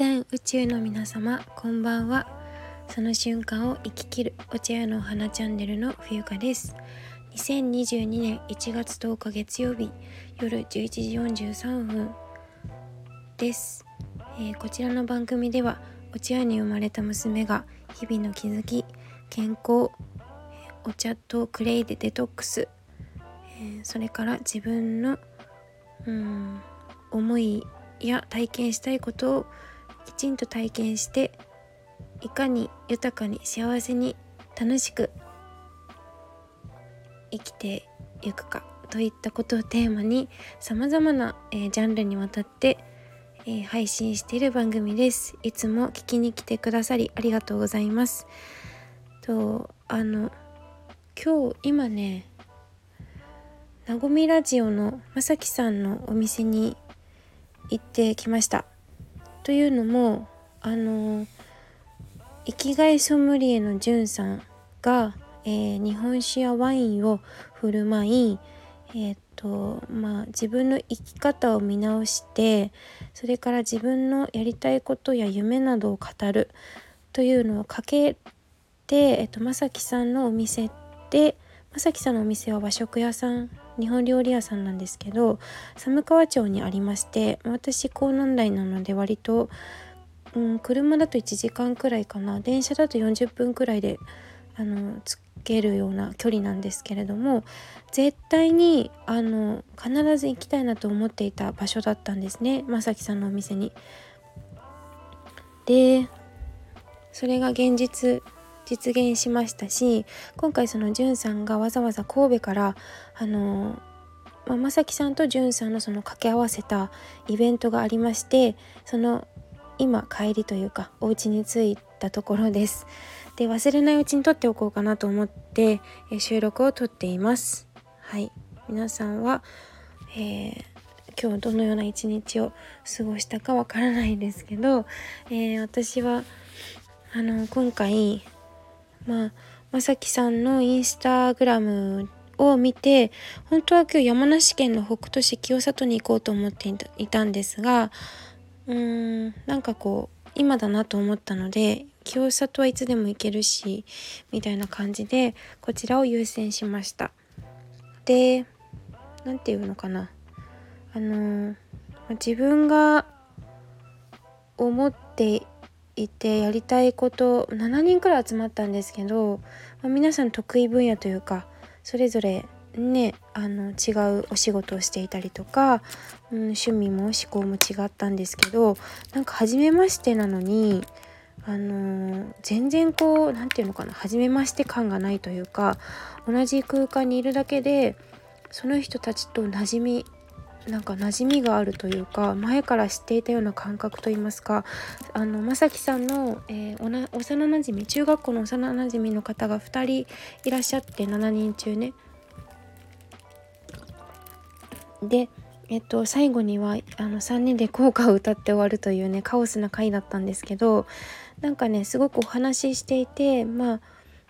全宇宙の皆様こんばんは。その瞬間を生き切るお茶屋のお花チャンネルの冬香です。2022年1月10日月曜日夜11時43分です、えー、こちらの番組ではお茶屋に生まれた娘が日々の気づき健康お茶とクレイでデトックス、えー、それから自分のうん思いや体験したいことをきちんと体験していかに豊かに幸せに楽しく生きていくかといったことをテーマにさまざまな、えー、ジャンルにわたって、えー、配信している番組です。いつも聞きに来てくださりありがとうございます。とあの今日今ねなごみラジオのまさきさんのお店に行ってきました。というのもあの生きがいソムリエのじゅんさんが、えー、日本酒やワインを振る舞いえー、とまあ自分の生き方を見直してそれから自分のやりたいことや夢などを語るというのをかけて、えっと、まさきさんのお店でまさきさんのお店は和食屋さん日本料理屋さんなんですけど寒川町にありまして私江南台なので割と、うん、車だと1時間くらいかな電車だと40分くらいであのつけるような距離なんですけれども絶対にあの必ず行きたいなと思っていた場所だったんですねまさきさんのお店に。でそれが現実実現しましたし今回そのじゅんさんがわざわざ神戸からあのままさきさんとじゅんさんのその掛け合わせたイベントがありましてその今帰りというかお家に着いたところです。で忘れないうちに撮っておこうかなと思って収録を撮っています。はい皆さんは、えー、今日どのような一日を過ごしたかわからないですけど、えー、私はあの今回まあまさきさんのインスタグラムを見て本当は今日山梨県の北杜市清里に行こうと思っていたんですがうーんなんかこう今だなと思ったので清里はいつでも行けるしみたいな感じでこちらを優先しました。で何て言うのかな。あの自分が思っていてやりたいこと7人くらい集まったんですけど、まあ、皆さん得意分野というかそれぞれねあの違うお仕事をしていたりとか、うん、趣味も思考も違ったんですけどなんか初めましてなのにあの、全然こう何て言うのかな初めまして感がないというか同じ空間にいるだけでその人たちと馴染みなんか馴染みがあるというか前から知っていたような感覚といいますかあのまさきさんの、えー、おな幼なじみ中学校の幼なじみの方が2人いらっしゃって7人中ね。でえっと、最後にはあの3人で校歌を歌って終わるというねカオスな回だったんですけどなんかねすごくお話ししていてまあ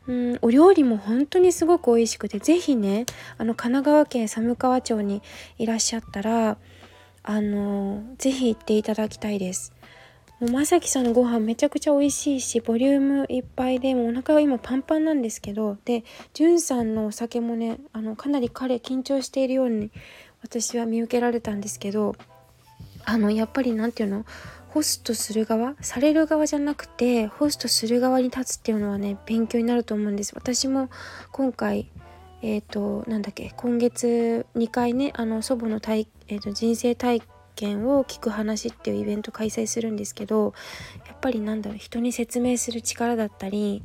うんお料理も本当にすごく美味しくて是非ねあの神奈川県寒川町にいらっしゃったらあの是非行っていただきたいです。もうまさきさんのご飯めちゃくちゃ美味しいしボリュームいっぱいでもうお腹が今パンパンなんですけどでじゅんさんのお酒もねあのかなり彼緊張しているように私は見受けられたんですけどあのやっぱり何て言うのホストする側される側じゃなくてホストする側に立つっていうのはね勉強になると思うんです。私も今回えっ、ー、となんだっけ今月2回ねあの祖母の体、えーと、人生体験を聞く話っていうイベント開催するんですけどやっぱりなんだろう人に説明する力だったり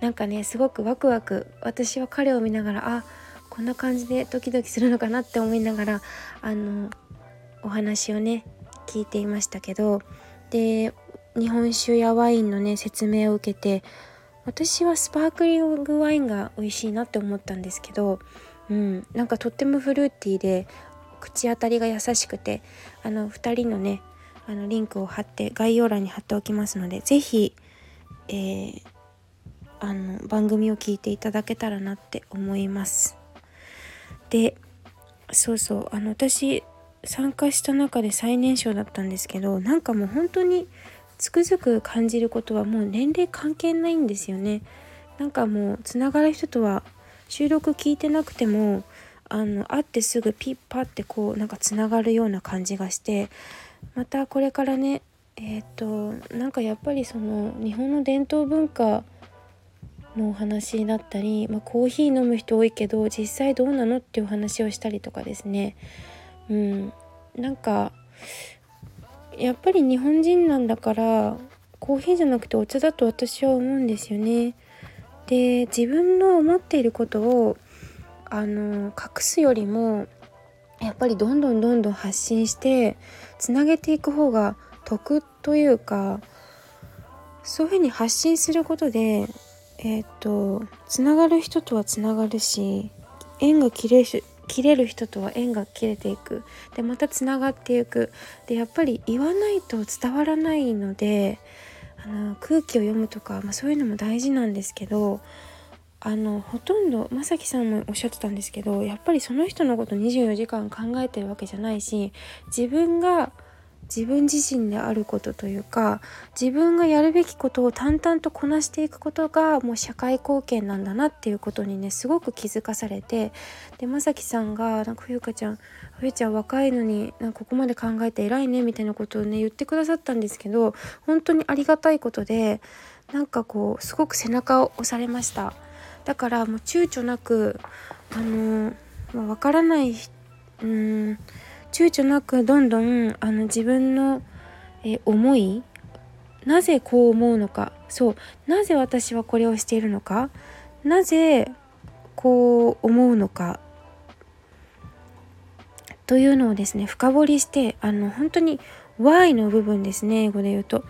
なんかねすごくワクワク私は彼を見ながらあこんな感じでドキドキするのかなって思いながらあのお話をね聞いていましたけどで日本酒やワインのね説明を受けて私はスパークリングワインが美味しいなって思ったんですけど、うん、なんかとってもフルーティーで口当たりが優しくてあの2人のねあのリンクを貼って概要欄に貼っておきますので是非、えー、あの番組を聞いていただけたらなって思います。でそうそうあの私参加した中で最年少だったんですけどなんかもう本当につくづく感じることはもう年齢関係ないんですよね。なんかもうつながる人とは収録聞いてなくてもあの会ってすぐピッパってこうなんかつながるような感じがしてまたこれからねえっ、ー、となんかやっぱりその日本の伝統文化のお話だったり、まあ、コーヒー飲む人多いけど実際どうなのっていうお話をしたりとかですね。うんなんかやっぱり日本人なんだからコーヒーじゃなくてお茶だと私は思うんですよね。で自分の思っていることをあの隠すよりもやっぱりどんどんどんどん発信してつなげていく方が得というかそういうふうに発信することでえっ、とつながる人とはつながるし縁が切れ切れる人とは縁が切れていく。でまたつながっていく。でやっぱり言わないと伝わらないのであの空気を読むとか、まあ、そういうのも大事なんですけどあのほとんど正樹さんもおっしゃってたんですけどやっぱりその人のこと24時間考えてるわけじゃないし自分が自分自身であることというか自分がやるべきことを淡々とこなしていくことがもう社会貢献なんだなっていうことにねすごく気づかされてでまさきさんがなんか冬香ちゃん冬ちゃん若いのになんかここまで考えて偉いねみたいなことをね言ってくださったんですけど本当にありがたいことでなんかこうすごく背中を押されました。だからもう躊躇なくあのまあ、からないうん躊躇なくどんどんあの自分の、え思いなぜこう思うのか。そう。なぜ私はこれをしているのか。なぜこう思うのか。というのをですね深掘りしてあの本当に Y の部分ですね。英語で言うと。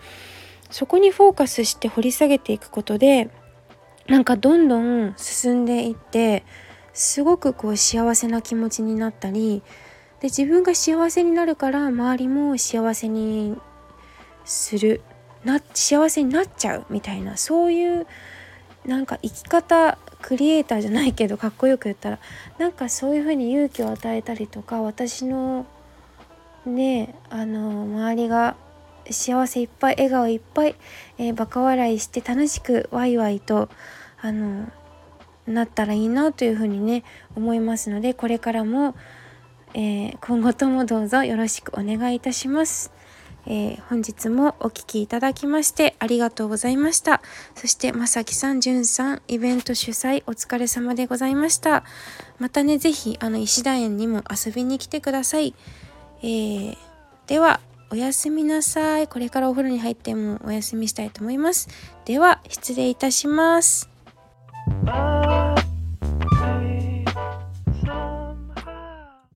そこにフォーカスして掘り下げていくことでなんかどんどん進んでいってすごくこう幸せな気持ちになったりで自分が幸せになるから周りも幸せにするな幸せになっちゃうみたいなそういうなんか生き方クリエイターじゃないけどかっこよく言ったらなんかそういう風に勇気を与えたりとか私のねあの周りが幸せいっぱい笑顔いっぱい、えー、バカ笑いして楽しくワイワイとあのなったらいいなというふうにね思いますのでこれからもえー、今後ともどうぞよろしくお願いいたします。えー、本日もお聴きいただきましてありがとうございました。そして、まさきさん、じゅんさん、イベント主催お疲れ様でございました。またね、ぜひ、あの、石田園にも遊びに来てください。えー、では、おやすみなさい。これからお風呂に入ってもお休みしたいと思います。では、失礼いたします。